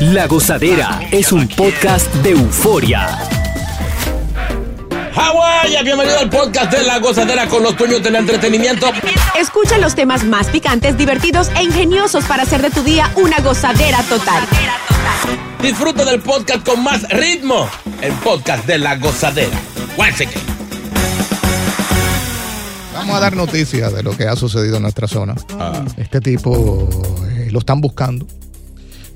La Gozadera es un podcast de euforia. Hawái, bienvenido al podcast de La Gozadera con los dueños del entretenimiento. Escucha los temas más picantes, divertidos e ingeniosos para hacer de tu día una gozadera total. Disfruta del podcast con más ritmo. El podcast de La Gozadera. Vamos a dar noticias de lo que ha sucedido en nuestra zona. Este tipo eh, lo están buscando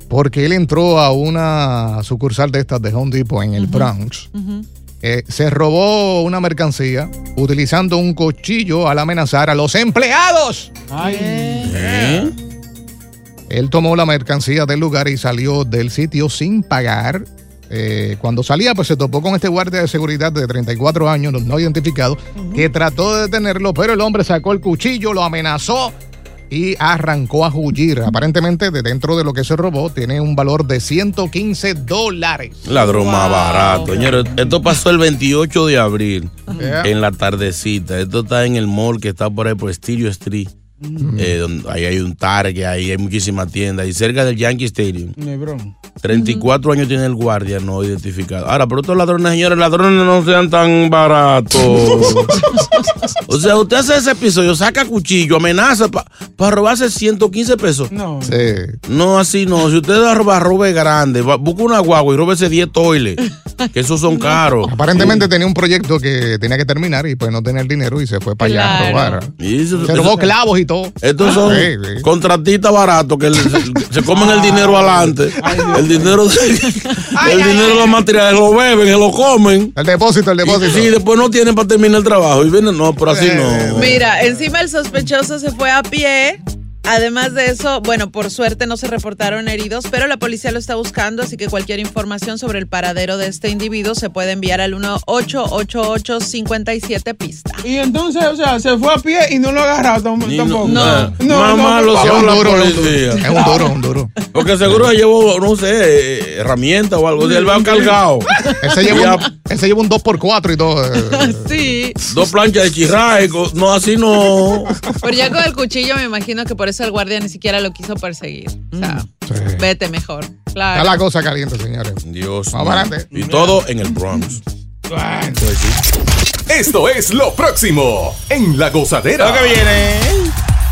porque él entró a una sucursal de estas de Home Depot en el Bronx. Eh, se robó una mercancía utilizando un cuchillo al amenazar a los empleados. Él tomó la mercancía del lugar y salió del sitio sin pagar. Eh, cuando salía, pues se topó con este guardia de seguridad de 34 años, no, no identificado, que trató de detenerlo, pero el hombre sacó el cuchillo, lo amenazó y arrancó a huir. Aparentemente, de dentro de lo que se robó, tiene un valor de 115 dólares. Ladrón más barato. Señores, esto pasó el 28 de abril, Yeah. en la tardecita. Esto está en el mall que está por ahí por Stereo Street. Eh, donde, ahí hay un Target, ahí hay muchísimas tiendas. Y cerca del Yankee Stadium. 34 años tiene el guardia no identificado. Ahora, pero estos ladrones, señores, ladrones no sean tan baratos. o sea, usted hace ese episodio, saca cuchillo, amenaza para robarse 115 pesos. No. Sí. No, así no. Si usted va a robar, robe grande. Busca una guagua y róbese 10 toiles. Que esos son caros. Aparentemente tenía un proyecto que tenía que terminar y pues no tenía el dinero y se fue para allá a Claro. robar. Y eso- Se eso- robó clavos y todo. Estos son Sí, sí. contratistas baratos que le- se, se comen el dinero adelante. El dinero, de- el dinero de los materiales lo beben, se lo comen. El depósito, el Y depósito. sí, después no tienen para terminar el trabajo. Y vienen, no, pero así Eh, no. Mira, encima el sospechoso se fue a pie. Además de eso, bueno, por suerte no se reportaron heridos, pero la policía lo está buscando, así que cualquier información sobre el paradero de este individuo se puede enviar al 1888-57 pista. Y entonces, o sea, se fue a pie y no lo agarraron tampoco. no, No, Mamá no, lo la duro, es un duro. policía. Es un duro, un duro. Porque seguro llevó, no sé, herramientas o algo. O sea, él va cargado. Él se llevó, un, él se llevó un 2x4 y todo. eh. Sí, Dos planchas de chirraje. co- No, así no. pero ya con el cuchillo me imagino que por eso el guardia ni siquiera lo quiso perseguir. O sea, Sí. vete mejor. Está Claro. la cosa caliente, señores. Dios. Vamos adelante. Y todo en el Bronx. Pues sí. Esto es lo próximo en La Gozadera.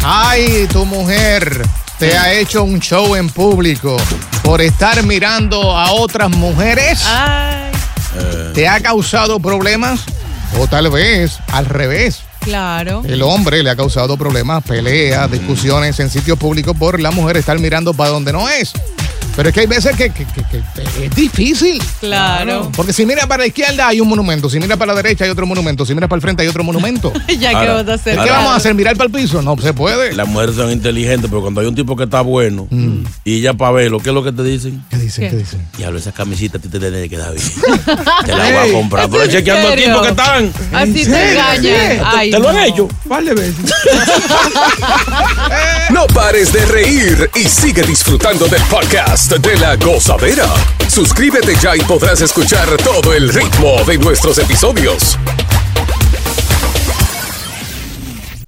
Ay, tu mujer te ha hecho un show en público por estar mirando a otras mujeres. Ay, ¿Te ha causado problemas? O tal vez al revés. Claro. El hombre le ha causado problemas, peleas, discusiones en sitios públicos por la mujer estar mirando para donde no es. Pero es que hay veces que, que- que- que es difícil. Claro. Porque si mira para la izquierda hay un monumento, si mira para la derecha hay otro monumento, si mira para el frente hay otro monumento. ya que Ahora, vas a hacer. ¿Qué Ahora- vamos a hacer? ¿Mirar para el piso? No se puede. Las mujeres son inteligentes, pero cuando hay un tipo que está bueno y ya para verlo, ¿qué es lo que te dicen? ¿Qué dicen? ¿Qué? ¿Qué dicen? Diablo, esa camisita a ti te tiene que quedar bien. te la voy a comprar. ¿es Pero chequeando el serio? tipo que están. Así te engañan. Ay, ¿Te lo han hecho? De veces. No pares de reír y sigue disfrutando del podcast de La Gozadera. Suscríbete ya y podrás escuchar todo el ritmo de nuestros episodios.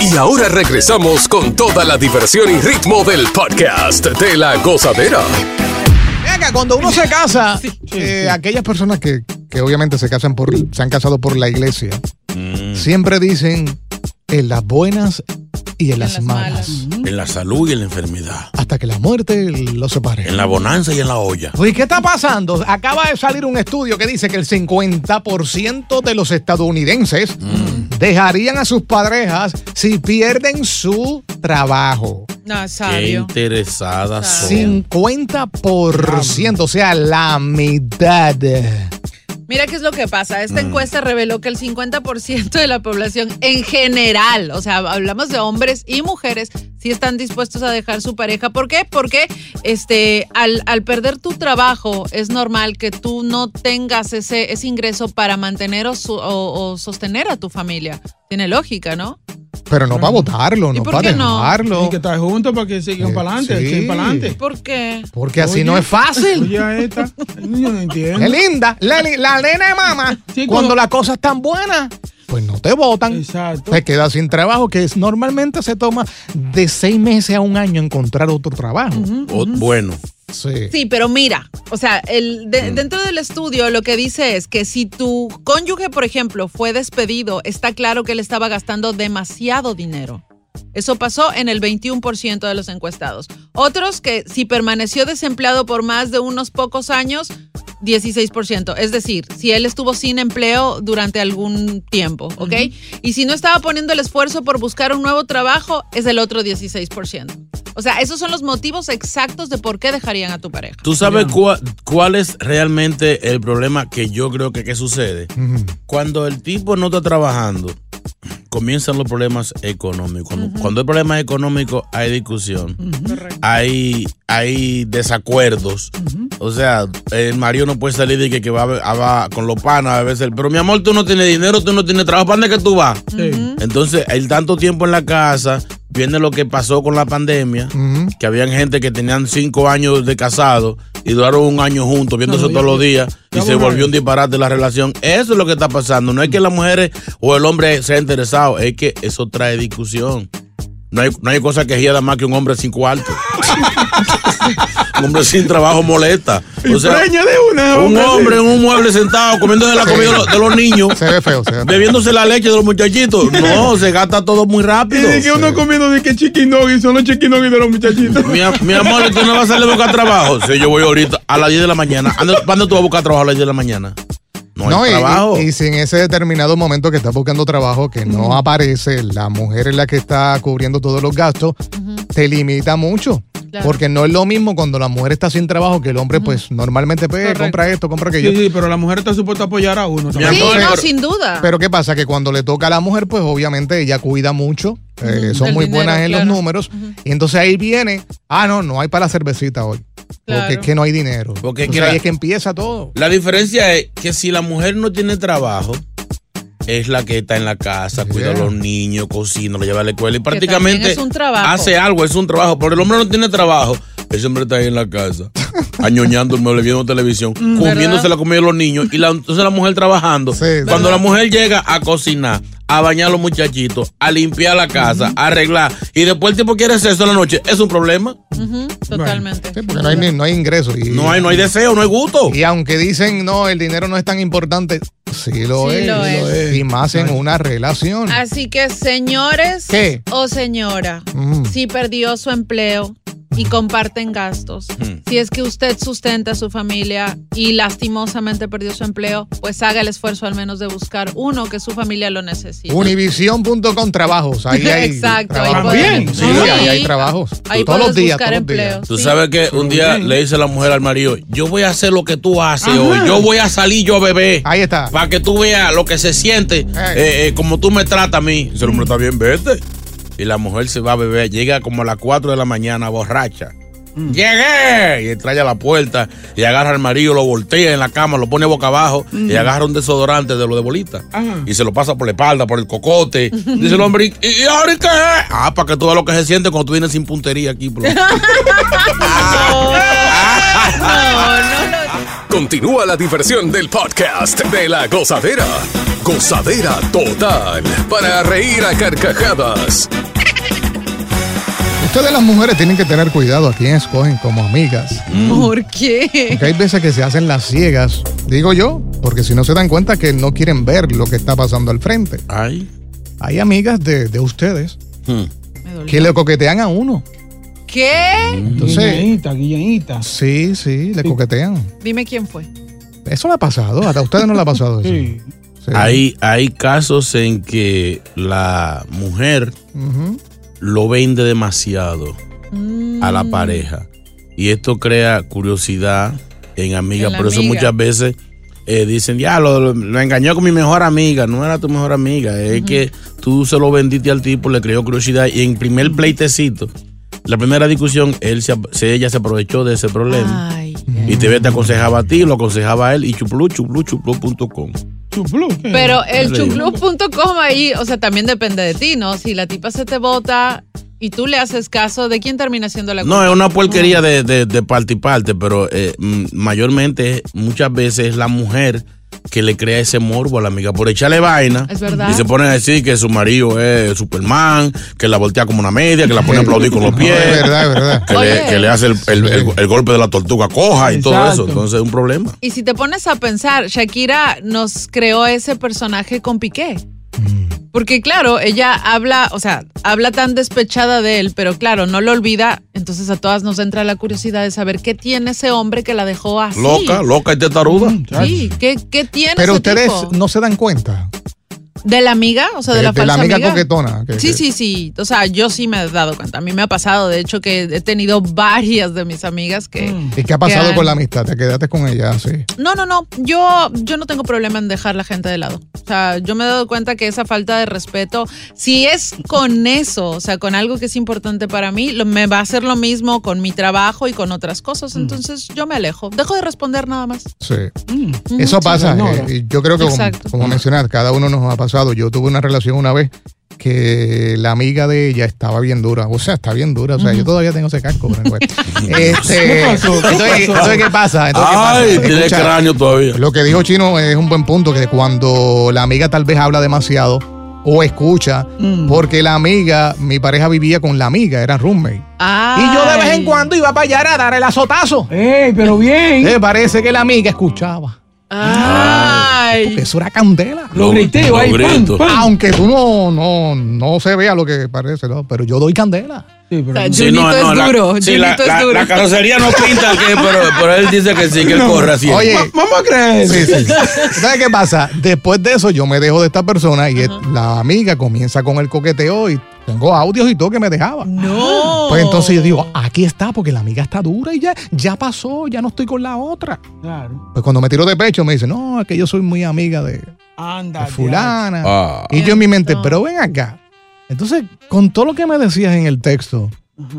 Y ahora regresamos con toda la diversión y ritmo del podcast de la gozadera. Venga, cuando uno se casa, eh, aquellas personas que, que obviamente se casan por, se han casado por la iglesia, siempre dicen en las buenas y en las, malas. En la salud y en la enfermedad. Hasta que la muerte los separe. En la bonanza y en la olla. Oye, ¿qué está pasando? Acaba de salir un estudio que dice que el 50% de los estadounidenses dejarían a sus parejas si pierden su trabajo. No, Qué sabio. interesadas son. 50%, o sea, la mitad. Mira qué es lo que pasa. Esta Mm. encuesta reveló que el 50% de la población en general, o sea, hablamos de hombres y mujeres, sí están dispuestos a dejar su pareja. ¿Por qué? Porque este, al, al perder tu trabajo es normal que tú no tengas ese, ese ingreso para mantener o, su- o- o sostener a tu familia. Tiene lógica, ¿no? Pero no para votarlo, ¿Y no para qué no? dejarlo. Tienen que estar juntos para que sigan Eh, para adelante, sí. para adelante. ¿Por qué? Porque así no es fácil. Oye, esta. Yo no entiendo. Qué linda. La, la nena de mamá, Sí, cuando cuando- la cosa es tan buena, pues no te votan. Exacto. Te quedas sin trabajo, que es, normalmente se toma de seis meses a un año encontrar otro trabajo. Bueno, Sí. Sí, pero mira, o sea, el, de- dentro del estudio lo que dice es que si tu cónyuge, por ejemplo, fue despedido, está claro que él estaba gastando demasiado dinero. Eso pasó en el 21% de los encuestados. Otros que si permaneció desempleado por más de unos pocos años, 16%. Es decir, si él estuvo sin empleo durante algún tiempo, ¿ok? Y si no estaba poniendo el esfuerzo por buscar un nuevo trabajo, es el otro 16%. O sea, esos son los motivos exactos de por qué dejarían a tu pareja. ¿tú sabes cua- cuál es realmente el problema que yo creo que, que sucede? Cuando el tipo no está trabajando, comienzan los problemas económicos. Cuando, cuando hay problemas económicos, hay discusión, hay, hay desacuerdos. O sea, el marido no puede salir de que, que va, a be- a- va con los panas a veces. Pero mi amor, tú no tienes dinero, tú no tienes trabajo. ¿Para dónde que tú vas? Entonces, el tanto tiempo en la casa, viene lo que pasó con la pandemia, que habían gente que tenían cinco años de casado y duraron un año juntos, viéndose No, todos los días, y se volvió un disparate la relación. Eso es lo que está pasando. No es que las mujeres o el hombre sea interesado, es que eso trae discusión. No hay, no hay cosa que hieda más que un hombre sin cuarto. un hombre sin trabajo molesta. O sea, Preña de una. un hombre en un mueble sentado comiendo de la comida de los, de los niños, Se ve feo, se ve feo. bebiéndose la leche de los muchachitos. No, se gasta todo muy Y rápido. de que uno comiendo de que chicken nugget, son los chicken de los muchachitos. Mi, am- mi amor, ¿tú no vas a salir a buscar trabajo? Sí, yo voy ahorita a las 10 de la mañana. ¿Cuándo tú vas a buscar trabajo a las 10 de la mañana? No, No, hay y, trabajo. y- y si en ese determinado momento que estás buscando trabajo que no aparece, la mujer es la que está cubriendo todos los gastos, te limita mucho. Claro. Porque no es lo mismo cuando la mujer está sin trabajo que el hombre, pues normalmente pues, compra esto, compra aquello. Sí, sí, pero la mujer está supuesta a apoyar a uno. Sí, no, pero- sin duda. Pero ¿qué pasa? Que cuando le toca a la mujer, pues obviamente ella cuida mucho, eh, son Del muy dinero, buenas en claro. los números. Y entonces ahí viene, ah, no, no hay para la cervecita hoy. Claro. Porque es que no hay dinero. Porque es que la- ahí es que empieza todo. La diferencia es que si la mujer no tiene trabajo, es la que está en la casa, cuida a los niños, cocina, lo lleva a la escuela y prácticamente es un trabajo. hace algo, es un trabajo. Pero el hombre no tiene trabajo, ese hombre está ahí en la casa, añoñando el mueble, viendo televisión, comiéndose la comida de los niños y la, entonces la mujer trabajando. Sí. Cuando la mujer llega a cocinar, a bañar a los muchachitos, a limpiar la casa, a arreglar y después el tipo quiere sexo en la noche, es un problema. Totalmente. Sí, porque no hay, no hay ingresos. Y, No hay, no hay deseo, no hay gusto. Y aunque dicen, no, el dinero no es tan importante, sí lo, Sí es, lo es. Y más en una relación. Así que, señores ¿Qué? o señora, Mm. si perdió su empleo, y comparten gastos. Si es que usted sustenta a su familia y lastimosamente perdió su empleo, pues haga el esfuerzo al menos de buscar uno que su familia lo necesite. Univision.com trabajos. Ahí hay Exacto, ahí trabajos. pueden- Sí, Sí. ahí hay trabajos. Ahí todos los días, buscar todos días. empleos. Tú sabes que un día le dice la mujer al marido, yo voy a hacer lo que tú haces hoy, yo voy a salir yo a beber. Ahí está. Para que tú veas lo que se siente, eh, eh, como tú me tratas a mí. Dice el hombre, está bien, vete. Y la mujer se va a beber, llega como a las 4 de la mañana borracha. ¡Llegué! Y entra a la puerta y agarra al marido, lo voltea en la cama, lo pone boca abajo y agarra un desodorante de lo de bolita. Y se lo pasa por la espalda, por el cocote. Dice el hombre, ¿y, y ahora qué? Ah, para que tú veas lo que se siente cuando tú vienes sin puntería aquí. bro. Continúa la diversión del podcast de la gozadera. Gozadera total. Para reír a carcajadas. Ustedes las mujeres tienen que tener cuidado a quién escogen como amigas. ¿Por qué? Porque hay veces que se hacen las ciegas, digo yo, porque si no se dan cuenta que no quieren ver lo que está pasando al frente. Ay. Hay amigas de, de ustedes Hmm. que le coquetean a uno. ¿Qué? Entonces, Guiñadita, guiñadita. sí, sí, le coquetean. Dime quién fue. Eso le ha pasado, hasta a ustedes no le ha pasado eso. Sí. Sí. Hay, hay casos en que la mujer Ujú. lo vende demasiado a Mm. la pareja. Y esto crea curiosidad en amigas. Por eso amiga. muchas veces eh, dicen, ya, lo, lo- lo engañó con mi mejor amiga. No era tu mejor amiga. Es que tú se lo vendiste al tipo, le creó curiosidad. Y en primer pleitecito, la primera discusión, él se, ella se aprovechó de ese problema. Ay. Y te, te aconsejaba a ti, lo aconsejaba a él. Y chuplú, chuplú, chuplú.com. ¿qué? Pero el chuclub.com ahí, o sea, también depende de ti, ¿no? Si la tipa se te bota y tú le haces caso, ¿de quién termina siendo la No, culpa? es una porquería de, de, de parte y parte, pero eh, mm, mayormente, muchas veces es la mujer que le crea ese morbo a la amiga por echarle vaina. Es verdad. Y se pone a decir que su marido es Superman, que la voltea como una media, que la pone a aplaudir con los No, pies. es verdad, es verdad. Que, le, que le hace el, el- el- el golpe de la tortuga coja y todo eso. Entonces es un problema. Y si te pones a pensar, Shakira nos creó ese personaje con Piqué. Porque claro, ella habla, o sea, habla tan despechada de él, pero claro, no lo olvida. Entonces a todas nos entra la curiosidad de saber qué tiene ese hombre que la dejó así. Loca, loca y testaruda. Sí, ¿qué, qué tiene Pero ese ustedes tipo? no se dan cuenta. ¿De la amiga? O sea, de, De- la de la falsa amiga amiga. coquetona, que- sí, que- sí, sí. O sea, yo sí me he dado cuenta. A mí me ha pasado, de hecho, que he tenido varias de mis amigas que... ¿Y qué ha pasado que con la han- amistad? ¿Te quedaste con ella así? No, no, no. Yo, yo no tengo problema en dejar la gente de lado. O sea, yo me he dado cuenta que esa falta de respeto, si es con eso, o sea, con algo que es importante para mí, lo- me va a hacer lo mismo con mi trabajo y con otras cosas. Entonces yo me alejo. Dejo de responder nada más. Sí. Mm, Eso sí, pasa. no, eh, yo creo que, como, como mencionar, cada uno nos ha pasado. Yo tuve una relación una vez que la amiga de ella estaba bien dura. O sea, está bien dura. O sea, yo todavía tengo ese casco. pero este, ¿Qué pasó? ¿Qué entonces, pasó? entonces, ¿qué pasa? Entonces, ¿qué pasa? Ay, tiene Escucha, cráneo todavía. Lo que dijo Chino es un buen punto, que cuando la amiga tal vez habla demasiado o escucha, Mm. porque la amiga, mi pareja vivía con la amiga, era roommate. Y yo de vez en cuando iba para allá a dar el azotazo. ¡Ey, pero bien! Eh, parece que la amiga escuchaba. Ay. Porque eso era candela. Lo grité, lo ahí, pam. Aunque tú no, no, no se vea lo que parece, ¿no? pero yo doy candela. Sí, pero- Sí, Junito es la- duro, sí, la, Junito es la- duro. la carrocería no pinta, que, pero, pero él dice que sí, que él corre así. Oye, Va- Vamos a creer. Sí, sí. ¿Sabes qué pasa? Después de eso yo me dejo de esta persona y la amiga comienza con el coqueteo y tengo audios y todo que me dejaba. No. Pues entonces yo digo, aquí está, porque la amiga está dura y ya, ya pasó, ya no estoy con la otra. Claro. Pues cuando me tiro de pecho me dice, no, es que yo soy muy amiga de, Anda. de fulana. Ah. Y yo en mi mente, pero ven acá. Entonces, con todo lo que me decías en el texto,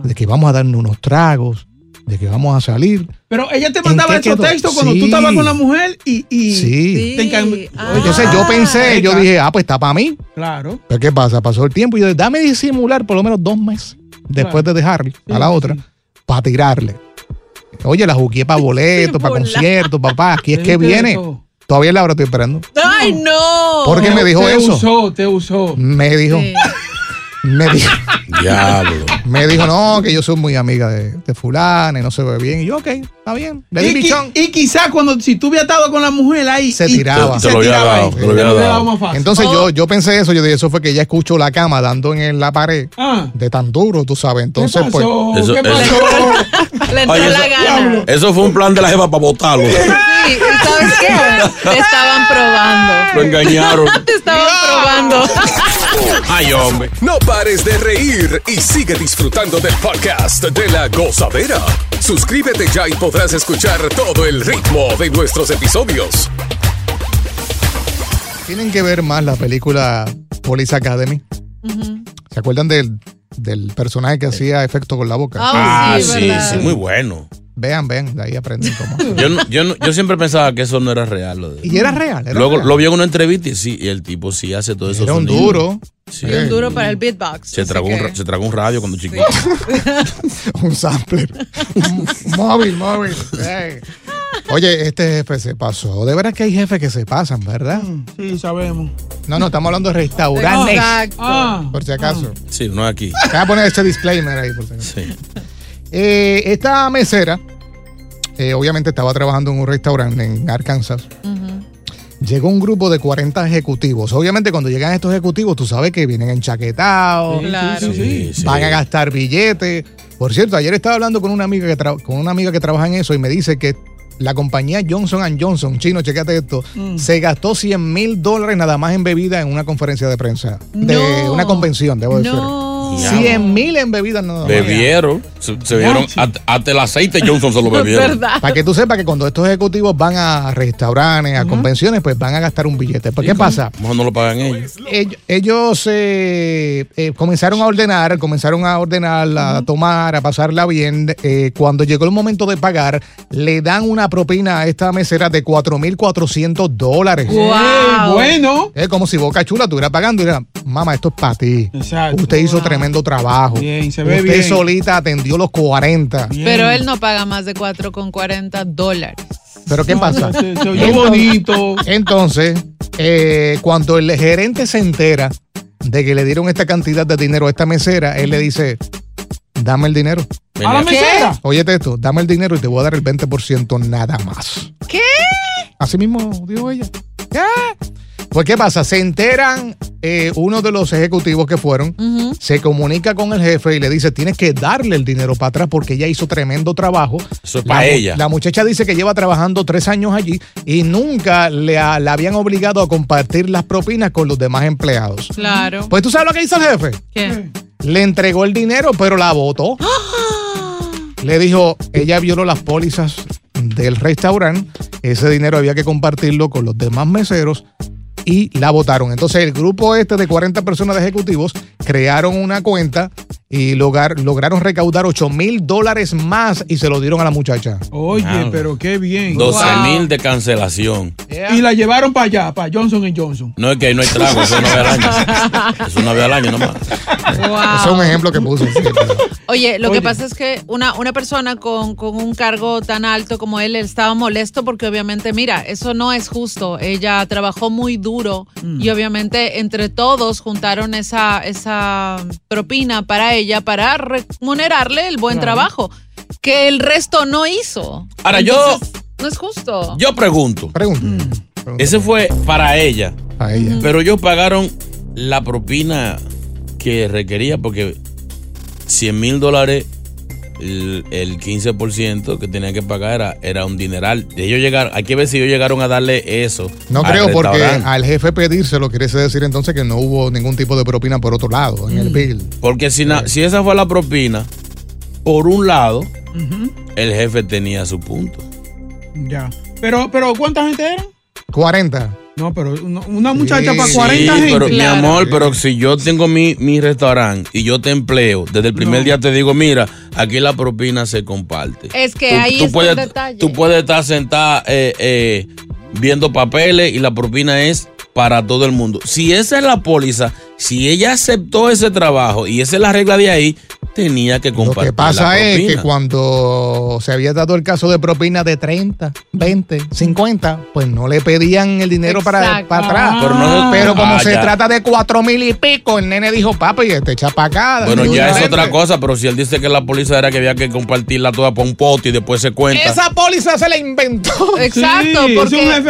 de que vamos a darnos unos tragos, de que vamos a salir. Pero ella te mandaba quedó? textos cuando Sí. tú estabas con la mujer y. y Sí. Te Ah. Entonces yo pensé, yo dije, ah, pues está para mí. Claro. Pero ¿qué pasa? Pasó el tiempo y yo dije, dame disimular por lo menos dos meses después de dejarle a la otra para tirarle. Oye, la jugué para boletos, para conciertos, papá. Aquí es Te que viene. eso. Todavía la hora estoy esperando. Ay, no. ¿Por qué me dijo te eso? usó, te usó. Me dijo, Sí. Me dijo, Diablo. me dijo, no, que yo soy muy amiga de, de fulana y no se ve bien. Y yo, ok, está bien. Le di Y, qui- pichón. y quizás cuando si tú hubieras estado con la mujer ahí. Se y- tiraba. Te lo tiraba dado, ahí. te lo hubiera dado. más fácil. Entonces yo, yo pensé eso, yo dije, eso fue que ella escuchó la cama dando en la pared Ah. de tan duro, tú sabes. ¿Qué Entonces, pues, pasó? Eso- ¿Qué eso- pasó? Le entró la eso- gana. Eso fue un plan de la jefa para votarlo. Sí, ¿y sabes qué? Te estaban probando. Lo engañaron. Te estaban probando. Ay, hombre. No pares de reír y sigue disfrutando del podcast de la gozadera. Suscríbete ya y podrás escuchar todo el ritmo de nuestros episodios. tienen que ver más la película Police Academy. ¿Se acuerdan del, del personaje que hacía efecto con la boca? Ah, Ah, sí, sí, ¿verdad? sí, muy bueno. Vean, vean, de ahí aprenden cómo. Yo, no- yo, no- yo siempre pensaba que eso no era real. Lo de- Y era real, era Luego real. lo vi en una entrevista y sí, y el tipo sí hace todo eso. Era un duro. Sí. Y un duro para el beatbox. Se tragó, un, que- se tragó un radio cuando chiquito. un sampler. Un móvil, móvil. Oye, este jefe se pasó. De veras que hay jefes que se pasan, ¿verdad? Sí, sabemos. No, no, estamos hablando de restaurantes. Exacto. Ah. Por si acaso. Sí, no aquí. Te voy a poner este disclaimer ahí. Por si acaso. Sí. Eh, esta mesera, eh, obviamente estaba trabajando en un restaurante en Arkansas. Llegó un grupo de 40 ejecutivos. Obviamente cuando llegan estos ejecutivos, tú sabes que vienen enchaquetados, Claro. Sí, sí. van a gastar billetes. Por cierto, ayer estaba hablando con una amiga que tra- con una amiga que trabaja en eso y me dice que la compañía Johnson Johnson, chino, checate esto, se gastó 100 mil dólares nada más en bebida en una conferencia de prensa. De No. una convención, debo decir. No. 100 mil en bebidas nada más. Bebieron. Se, se bebieron. hasta- Hasta el aceite Johnson se lo Es bebieron. verdad. Para que tú sepas que cuando estos ejecutivos van a restaurantes, a convenciones, pues van a gastar un billete. ¿Por qué pasa? Mejor no lo pagan ellos. Ell- Ellos eh, eh, comenzaron a ordenar, comenzaron a ordenar, a tomar, a pasarla bien. Eh, cuando llegó el momento de pagar, le dan una propina a esta mesera de 4.400 dólares. Wow. Eh, bueno. Es como si Boca Chula estuviera pagando y era, mamá, esto es para ti. Exacto. Usted hizo tremendo trabajo. Bien, se ve Usted bien. solita atendió los 40. Bien. Pero él no paga más de 4,40 dólares. Pero ¿qué No, pasa? se- se- se oyó Entonces- bonito. Entonces, eh, cuando el gerente se entera de que le dieron esta cantidad de dinero a esta mesera, él le dice, dame el dinero. A la mesera. Óyete esto, dame el dinero y te voy a dar el 20% nada más. ¿Qué? Así mismo dijo ella. ¿Qué? Pues, ¿qué pasa? Se enteran eh, uno de los ejecutivos que fueron, se comunica con el jefe y le dice, tienes que darle el dinero para atrás porque ella hizo tremendo trabajo. Eso es para ella. La muchacha dice que lleva trabajando tres años allí y nunca le, a- la habían obligado a compartir las propinas con los demás empleados. Claro. Pues tú sabes lo que hizo el jefe. ¿Qué? Le entregó el dinero, pero la votó. Le dijo, ella violó las pólizas del restaurante, ese dinero había que compartirlo con los demás meseros y la votaron. Entonces el grupo este de 40 personas de ejecutivos crearon una cuenta y lograron recaudar 8 mil dólares más y se lo dieron a la muchacha. Oye, pero qué bien. 12 Wow. mil de cancelación. Y la llevaron para allá, para Johnson Johnson. No es que ahí no hay trago, eso es una vez al año. Es una vez al año nomás. Wow. Ese es un ejemplo que pero- Oye, lo Oye. que pasa es que una, una persona con, con un cargo tan alto como él, él estaba molesto porque obviamente, mira, eso no es justo. Ella trabajó muy duro y obviamente entre todos juntaron esa, esa propina para ella para remunerarle el buen trabajo que el resto no hizo. Ahora, yo- No es justo. Yo pregunto. Mm. Pregunta ese fue para ella, a ella. pero ellos pagaron la propina que requería porque 100 mil dólares, el, el 15% que tenían que pagar era, era un dineral. Ellos llegaron, hay que ver si ellos llegaron a darle eso. No al creo porque al jefe pedírselo quiere decir entonces que no hubo ningún tipo de propina por otro lado en el bill. Porque si, na- si esa fue la propina, por un lado, el jefe tenía su punto. Ya. Pero, pero ¿cuánta gente eran? 40. No, pero una, muchacha Sí, para sí, 40 gente. pero Claro. mi amor, pero si yo tengo mi, mi restaurante y yo te empleo, desde el primer No. día te digo, mira, aquí la propina se comparte. Es que ahí está el puedes, detalle. Tú puedes estar sentada eh, eh, viendo papeles y la propina es para todo el mundo. Si esa es la póliza, si ella aceptó ese trabajo y esa es la regla de ahí, tenía que Lo compartir. que pasa la es que cuando se había dado el caso de propina de 30, 20, 50, pues no le pedían el dinero para, para atrás. Pero no- Pero como Ah, se ya. trata de cuatro mil y pico, el nene dijo, papi, te echa para acá. Bueno, ya es frente". otra cosa, pero si él dice que la póliza era que había que compartirla toda por un pote y después se cuenta. Esa póliza se la inventó. Exacto, Sí, porque Es un jefe,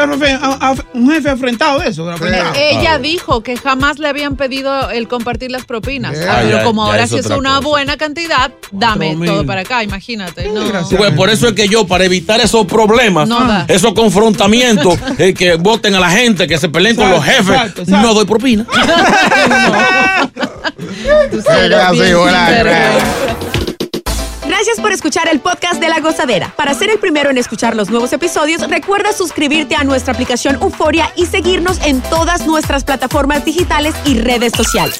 un jefe afrentado de eso. de la pendeja. ella dijo que jamás le habían pedido el compartir las propinas. Yeah. Pero Ah, ya- como ya ahora es sí es una cosa. Cantidad, dame todo para acá, imagínate. No. Tú ves, por eso es que yo, para evitar esos problemas, No esos confrontamientos, eh, que voten a la gente, que se peleen con los jefes, exacto, exacto. no doy propina. Gracias por escuchar el podcast de La Gozadera. Para ser el primero en escuchar los nuevos episodios, recuerda suscribirte a nuestra aplicación Euforia y seguirnos en todas nuestras plataformas digitales y redes sociales.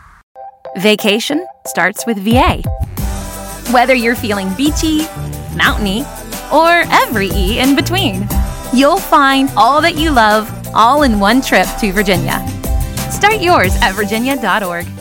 Vacation starts with VA. Whether you're feeling beachy, mountainy, or every E in between, you'll find all that you love all in one trip to Virginia. Start yours at virginia.org.